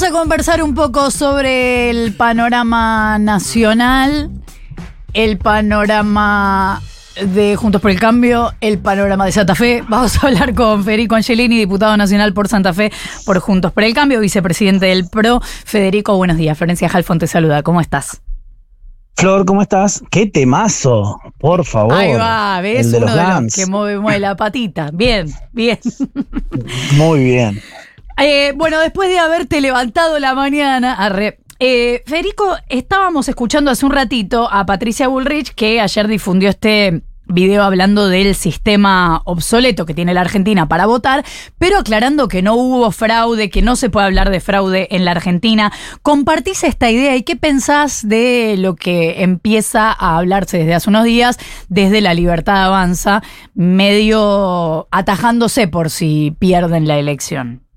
Vamos a conversar un poco sobre el panorama nacional, el panorama de Juntos por el Cambio, el panorama de Santa Fe. Vamos a hablar con Federico Angelini, diputado nacional por Santa Fe por Juntos por el Cambio, vicepresidente del PRO. Federico, buenos días. Florencia Halfon te saluda. ¿Cómo estás? Flor, ¿cómo estás? ¡Qué temazo! Por favor. Ahí va, ¿ves? El de Uno los de los que mueve, mueve la patita. Bien, bien. Muy bien. Eh, bueno, después de haberte levantado la mañana, arre, eh, Federico, estábamos escuchando hace un ratito a Patricia Bullrich que ayer difundió este video hablando del sistema obsoleto que tiene la Argentina para votar, pero aclarando que no hubo fraude, que no se puede hablar de fraude en la Argentina. ¿Compartís esta idea y qué pensás de lo que empieza a hablarse desde hace unos días, desde la libertad avanza, medio atajándose por si pierden la elección?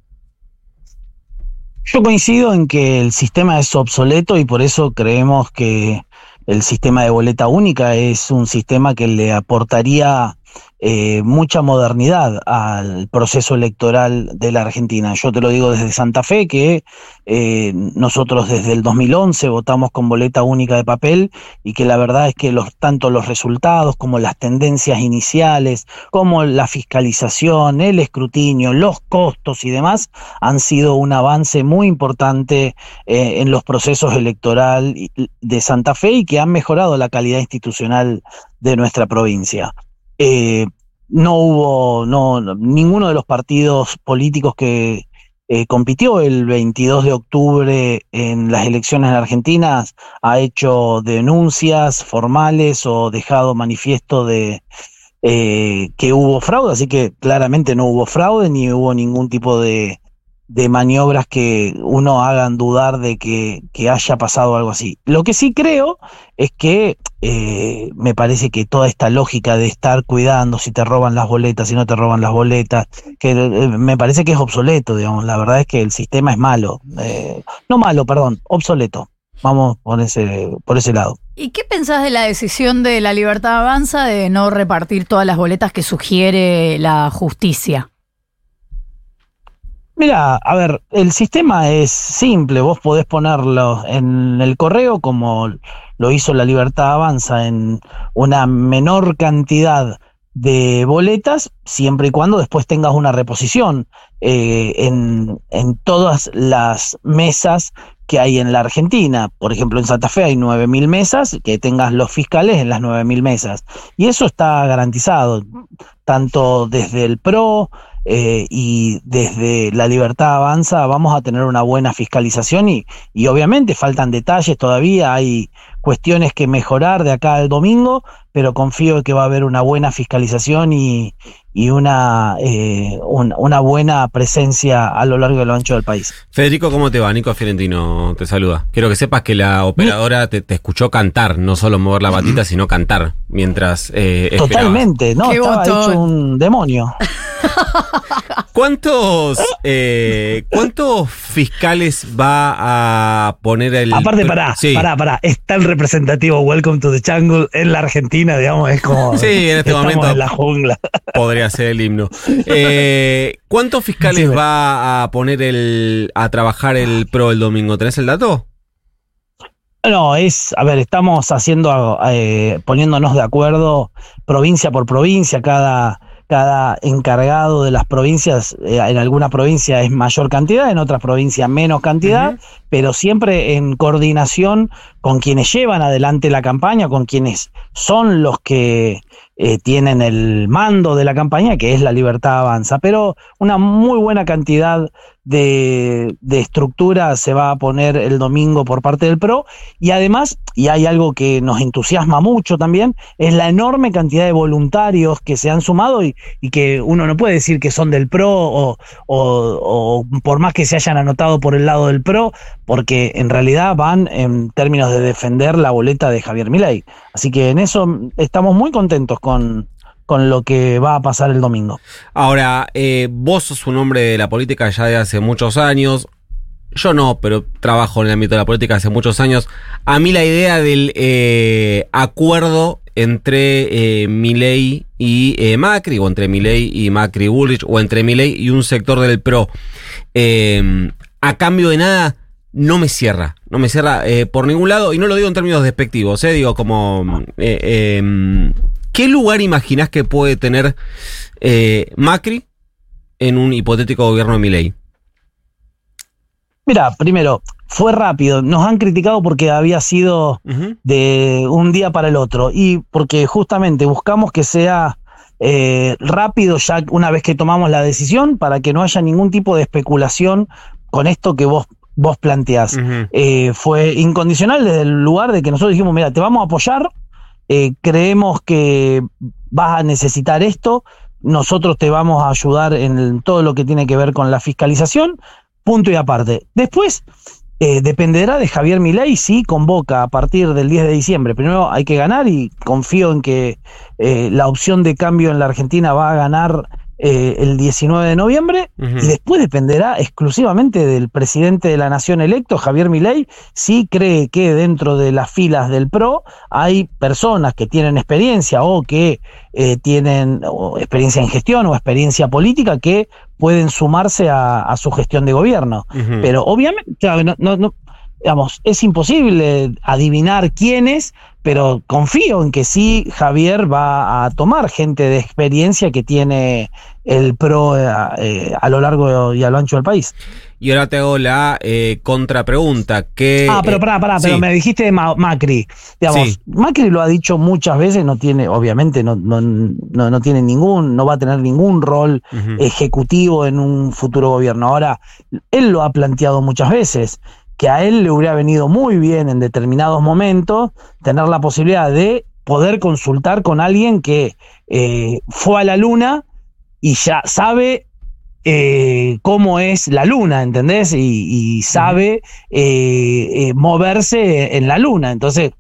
Yo coincido en que el sistema es obsoleto y por eso creemos que el sistema de boleta única es un sistema que le aportaría eh, mucha modernidad al proceso electoral de la Argentina. Yo te lo digo desde Santa Fe, que eh, nosotros desde el 2011 votamos con boleta única de papel y que la verdad es que tanto los resultados como las tendencias iniciales, como la fiscalización, el escrutinio, los costos y demás han sido un avance muy importante eh, en los procesos electorales de Santa Fe y que han mejorado la calidad institucional de nuestra provincia. Eh, no hubo, no, no, ninguno de los partidos políticos que eh, compitió el 22 de octubre en las elecciones argentinas ha hecho denuncias formales o dejado manifiesto de eh, que hubo fraude, así que claramente no hubo fraude ni hubo ningún tipo de, de maniobras que uno hagan dudar de que, haya pasado algo así. Lo que sí creo es que eh, me parece que toda esta lógica de estar cuidando si te roban las boletas, si no te roban las boletas, que eh, me parece que es obsoleto, digamos. La verdad es que el sistema es malo. Eh, no malo, perdón, obsoleto. Vamos por ese, por ese lado. ¿Y qué pensás de la decisión de la Libertad Avanza de no repartir todas las boletas que sugiere la justicia? Mira, a ver, el sistema es simple, vos podés ponerlo en el correo como lo hizo la Libertad Avanza en una menor cantidad de boletas, siempre y cuando después tengas una reposición eh, en, en todas las mesas que hay en la Argentina. Por ejemplo, en Santa Fe hay 9.000 mesas, que tengas los fiscales en las 9.000 mesas. Y eso está garantizado, tanto desde el PRO, eh, y desde la libertad avanza vamos a tener una buena fiscalización y, y, obviamente faltan detalles todavía, hay cuestiones que mejorar de acá al domingo, pero confío en que va a haber una buena fiscalización y, y una, eh, un, una buena presencia a lo largo y a lo ancho del país. Federico, ¿cómo te va? Nico Fiorentino te saluda. Quiero que sepas que la operadora te, te escuchó cantar, no solo mover la batita, sino cantar mientras eh, Totalmente, ¿no? Qué Estaba botón. hecho un demonio. ¿Cuántos, eh, ¿Cuántos fiscales va a poner el. Aparte, pará, sí. pará, pará. Es tan representativo Welcome to the Jungle en la Argentina, digamos, es como. Sí, en este momento. En la jungla. Podría ser el himno. Eh, ¿Cuántos fiscales Sí, va a poner el. a trabajar el PRO el domingo? ¿Tenés el dato? No, es, a ver, estamos haciendo, eh, poniéndonos de acuerdo provincia por provincia, cada, cada encargado de las provincias, eh, en alguna provincia es mayor cantidad, en otras provincias menos cantidad, pero siempre en coordinación con quienes llevan adelante la campaña, con quienes son los que eh, tienen el mando de la campaña, que es la libertad avanza, pero una muy buena cantidad de, estructura se va a poner el domingo por parte del PRO y además, y hay algo que nos entusiasma mucho también, es la enorme cantidad de voluntarios que se han sumado y, que uno no puede decir que son del PRO o por más que se hayan anotado por el lado del PRO, porque en realidad van en términos de defender la boleta de Javier Milei. Así que en eso estamos muy contentos con, con lo que va a pasar el domingo. Ahora, eh, vos sos un hombre de la política ya de hace muchos años. Yo no, pero trabajo en el ámbito de la política hace muchos años. A mí la idea del eh, acuerdo entre eh, Milei y eh, Macri, o entre Milei y Macri Bullrich, o entre Milei y un sector del PRO, eh, a cambio de nada, no me cierra. No me cierra eh, por ningún lado. Y no lo digo en términos despectivos, digo como... ¿Qué lugar imaginás que puede tener eh, Macri en un hipotético gobierno de Milei? Mira, primero, fue rápido. Nos han criticado porque había sido de un día para el otro y porque justamente buscamos que sea eh, rápido ya una vez que tomamos la decisión para que no haya ningún tipo de especulación con esto que vos, vos planteás. Eh, fue incondicional desde el lugar de que nosotros dijimos, mira, te vamos a apoyar, eh, creemos que vas a necesitar esto, nosotros te vamos a ayudar en todo lo que tiene que ver con la fiscalización, punto y aparte. Después, eh, dependerá de Javier Milei si convoca a partir del 10 de diciembre. Primero hay que ganar y confío en que eh, la opción de cambio en la Argentina va a ganar eh, el 19 de noviembre y después dependerá exclusivamente del presidente de la nación electo, Javier Milei, si cree que dentro de las filas del PRO hay personas que tienen experiencia o que eh, tienen o experiencia en gestión o experiencia política que pueden sumarse a, a su gestión de gobierno. Pero obviamente, claro, no, no- no- digamos, es imposible adivinar quiénes, pero confío en que sí Javier va a tomar gente de experiencia que tiene el PRO eh, eh, a lo largo y a lo ancho del país. Y ahora te hago la eh, contrapregunta. Que, Ah, pero eh, pará, pará, pero me dijiste de Ma- Macri. Digamos, Sí. Macri lo ha dicho muchas veces, no tiene, obviamente, no, no, no, no tiene ningún, no va a tener ningún rol ejecutivo en un futuro gobierno. Ahora, él lo ha planteado muchas veces, que a él le hubiera venido muy bien en determinados momentos tener la posibilidad de poder consultar con alguien que eh, fue a la luna y ya sabe eh, cómo es la luna, ¿entendés? Y, sabe eh, moverse en la luna. Entonces,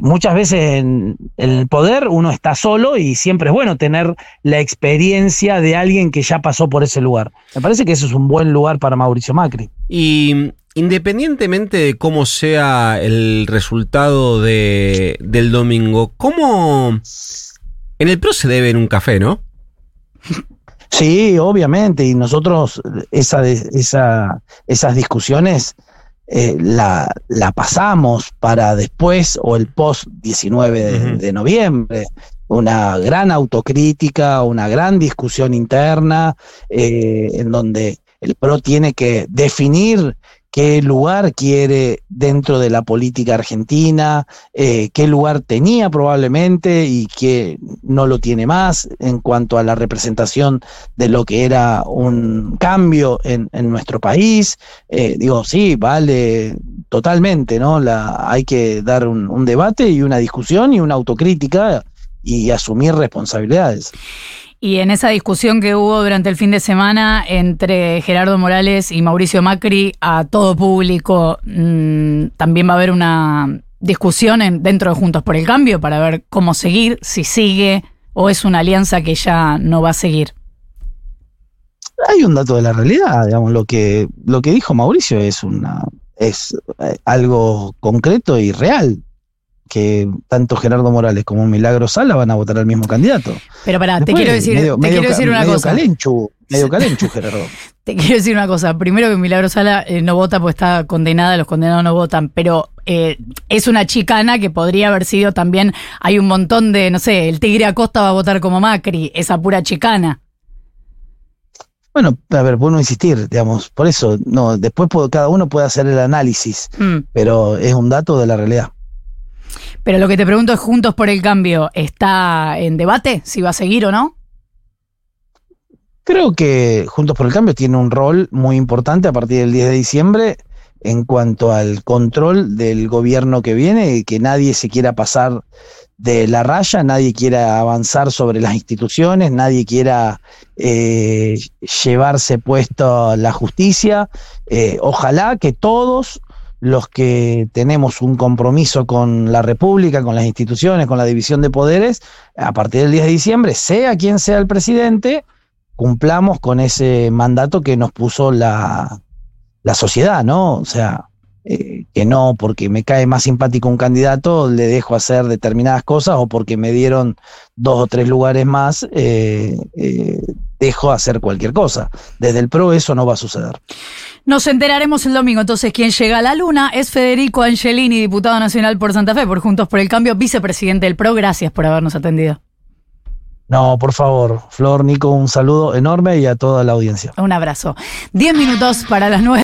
muchas veces en el poder uno está solo y siempre es bueno tener la experiencia de alguien que ya pasó por ese lugar. Me parece que eso es un buen lugar para Mauricio Macri. Y independientemente de cómo sea el resultado de, del domingo, ¿cómo en el PRO se debe en un café, no? Sí, obviamente, y nosotros esa, esas discusiones eh, la, la pasamos para después o el post 19 de, de noviembre. Una gran autocrítica, una gran discusión interna, eh, en donde el PRO tiene que definir qué lugar quiere dentro de la política argentina, eh, qué lugar tenía probablemente y qué no lo tiene más en cuanto a la representación de lo que era un cambio en, en nuestro país. Eh, digo, sí, vale totalmente, ¿no? La, hay que dar un debate y una discusión y una autocrítica y asumir responsabilidades. Y en esa discusión que hubo durante el fin de semana entre Gerardo Morales y Mauricio Macri a todo público, mm, también va a haber una discusión en- dentro de Juntos por el Cambio para ver cómo seguir, si sigue o es una alianza que ya no va a seguir. Hay un dato de la realidad, digamos, lo que, lo que dijo Mauricio es una es eh, algo concreto y real, que tanto Gerardo Morales como Milagro Sala van a votar al mismo candidato. Pero pará, te quiero decir, medio- te medio quiero decir una medio cosa. Calenchu, medio calenchu, Gerardo. Te quiero decir una cosa. Primero que Milagro Sala eh, no vota porque está condenada, los condenados no votan, pero eh, es una chicana que podría haber sido también. Hay un montón de, no sé, el Tigre Acosta va a votar como Macri, esa pura chicana. Bueno, a ver, puedo no insistir, digamos, por eso, no, después puedo- cada uno puede hacer el análisis, Mm. pero es un dato de la realidad. Pero lo que te pregunto es: Juntos por el Cambio, ¿está en debate si va a seguir o no? Creo que Juntos por el Cambio tiene un rol muy importante a partir del 10 de diciembre en cuanto al control del gobierno que viene que nadie se quiera pasar de la raya, nadie quiera avanzar sobre las instituciones, nadie quiera eh, llevarse puesto la justicia. Eh, ojalá que todos los que tenemos un compromiso con la República, con las instituciones, con la división de poderes, a partir del 10 de diciembre, sea quien sea el presidente, cumplamos con ese mandato que nos puso la, la sociedad, ¿no? O sea, eh, que no porque me cae más simpático un candidato, le dejo hacer determinadas cosas o porque me dieron dos o tres lugares más, eh, eh, dejo hacer cualquier cosa. Desde el PRO eso no va a suceder. Nos enteraremos el domingo. Entonces, quien llega a la luna es Federico Angelini, diputado nacional por Santa Fe, por Juntos por el Cambio, vicepresidente del PRO. Gracias por habernos atendido. No, por favor, Flor, Nico, un saludo enorme y a toda la audiencia. Un abrazo. Diez minutos para las nueve.